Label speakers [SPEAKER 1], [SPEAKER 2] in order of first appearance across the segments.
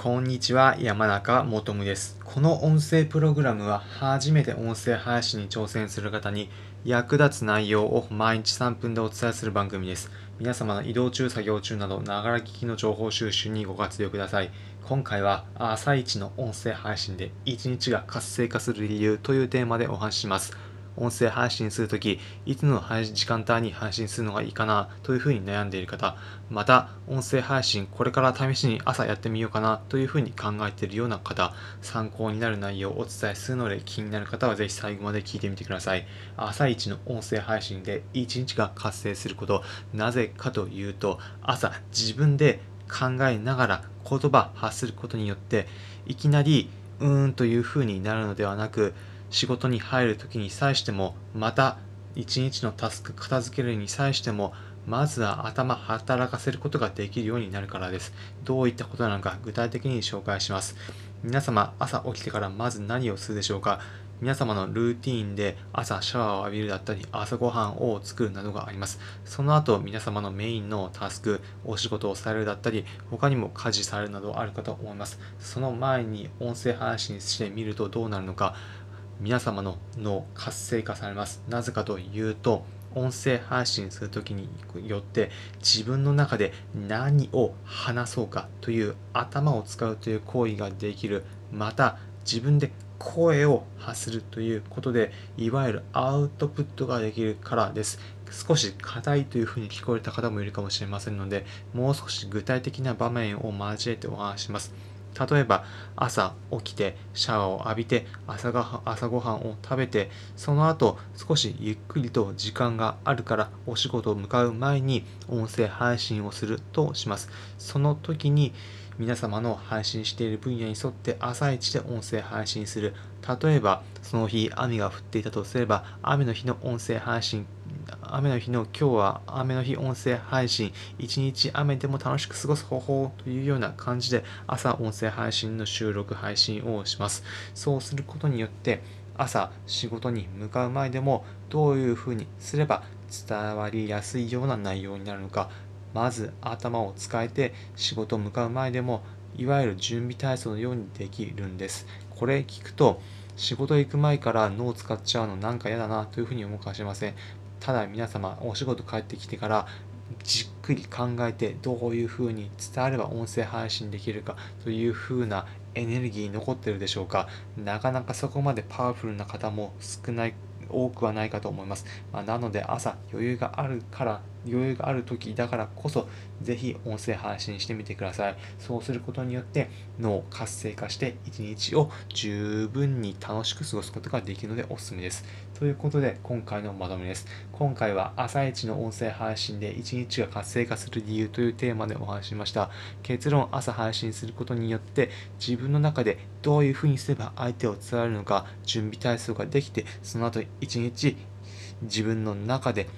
[SPEAKER 1] こんにちは、山中もとむです。この音声プログラムは初めて音声配信に挑戦する方に役立つ内容を毎日3分でお伝えする番組です。皆様の移動中、作業中など、ながら聞きの情報収集にご活用ください。今回は朝一の音声配信で一日が活性化する理由というテーマでお話しします。音声配信するとき、いつの時間帯に配信するのがいいかなというふうに悩んでいる方、また、音声配信これから試しに朝やってみようかなというふうに考えているような方、参考になる内容をお伝えするので気になる方はぜひ最後まで聞いてみてください。朝一の音声配信で一日が活性すること、なぜかというと、朝自分で考えながら言葉発することによって、いきなりうーんというふうになるのではなく、仕事に入るときに際しても、また一日のタスク片付けるに際しても、まずは頭働かせることができるようになるからです。どういったことなのか具体的に紹介します。皆様、朝起きてからまず何をするでしょうか皆様のルーティーンで朝シャワーを浴びるだったり朝ごはんを作るなどがあります。その後皆様のメインのタスク、お仕事をされるだったり他にも家事されるなどあるかと思います。その前に音声配信してみるとどうなるのか皆様の脳活性化されます。なぜかというと音声配信するときによって自分の中で何を話そうかという頭を使うという行為ができる。また自分で声を発するということでいわゆるアウトプットができるからです。少し硬いというふうに聞こえた方もいるかもしれませんのでもう少し具体的な場面を交えてお話しします。例えば朝起きてシャワーを浴びて朝が朝ごはんを食べてその後少しゆっくりと時間があるからお仕事を向かう前に音声配信をするとします。その時に皆様の配信している分野に沿って朝一で音声配信する。例えばその日雨が降っていたとすれば雨の日の音声配信雨の日の今日は雨の日音声配信。一日雨でも楽しく過ごす方法というような感じで朝音声配信の収録配信をします。そうすることによって朝仕事に向かう前でもどういうふうにすれば伝わりやすいような内容になるのか。まず頭を使えて仕事向かう前でもいわゆる準備体操のようにできるんです。これ聞くと仕事行く前から脳を使っちゃうのなんか嫌だなというふうに思うかもしれません。ただ皆様お仕事帰ってきてからじっくり考えてどういうふうに伝われば音声配信できるかというふうなエネルギー残ってるでしょうか。なかなかそこまでパワフルな方も少ない多くはないかと思います、まあ、なので朝余裕があるから余裕がある時だからこそぜひ音声配信してみてください。そうすることによって脳を活性化して一日を十分に楽しく過ごすことができるのでおすすめです。ということで今回のまとめです。今回は朝一の音声配信で一日が活性化する理由というテーマでお話ししました。結論朝配信することによって自分の中でどういうふうにすれば相手を伝わるのか準備体操ができてその後一日自分の中で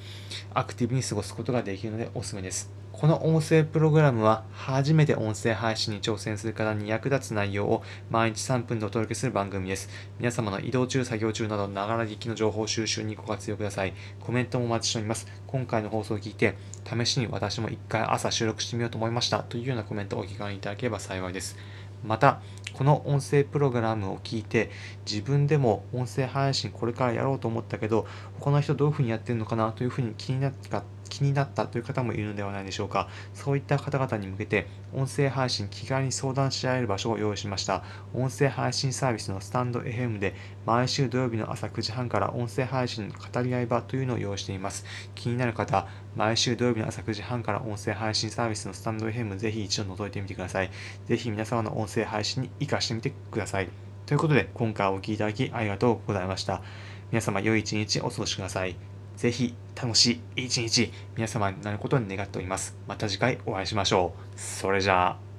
[SPEAKER 1] アクティブに過ごすことができるのでおすすめです。この音声プログラムは初めて音声配信に挑戦する方に役立つ内容を毎日3分でお届けする番組です。皆様の移動中、作業中など、ながら聞きの情報収集にご活用ください。コメントもお待ちしております。今回の放送を聞いて、試しに私も一回朝収録してみようと思いましたというようなコメントをお気軽にいただければ幸いです。また、この音声プログラムを聞いて自分でも音声配信これからやろうと思ったけど他の人どういうふうにやってるのかなというふうに気になった気になったという方もいるのではないでしょうか。そういった方々に向けて音声配信気軽に相談し合える場所を用意しました。音声配信サービスのスタンド FM で毎週土曜日の朝9時半から音声配信の語り合い場というのを用意しています。気になる方毎週土曜日の朝9時半から音声配信サービスのスタンド FM ぜひ一度覗いてみてください。ぜひ皆様の音声配信に活かしてみてください。ということで今回お聴きいただきありがとうございました。皆様良い一日お過ごしください。ぜひ楽しい一日皆様になることを願っております。また次回お会いしましょう。それじゃあ。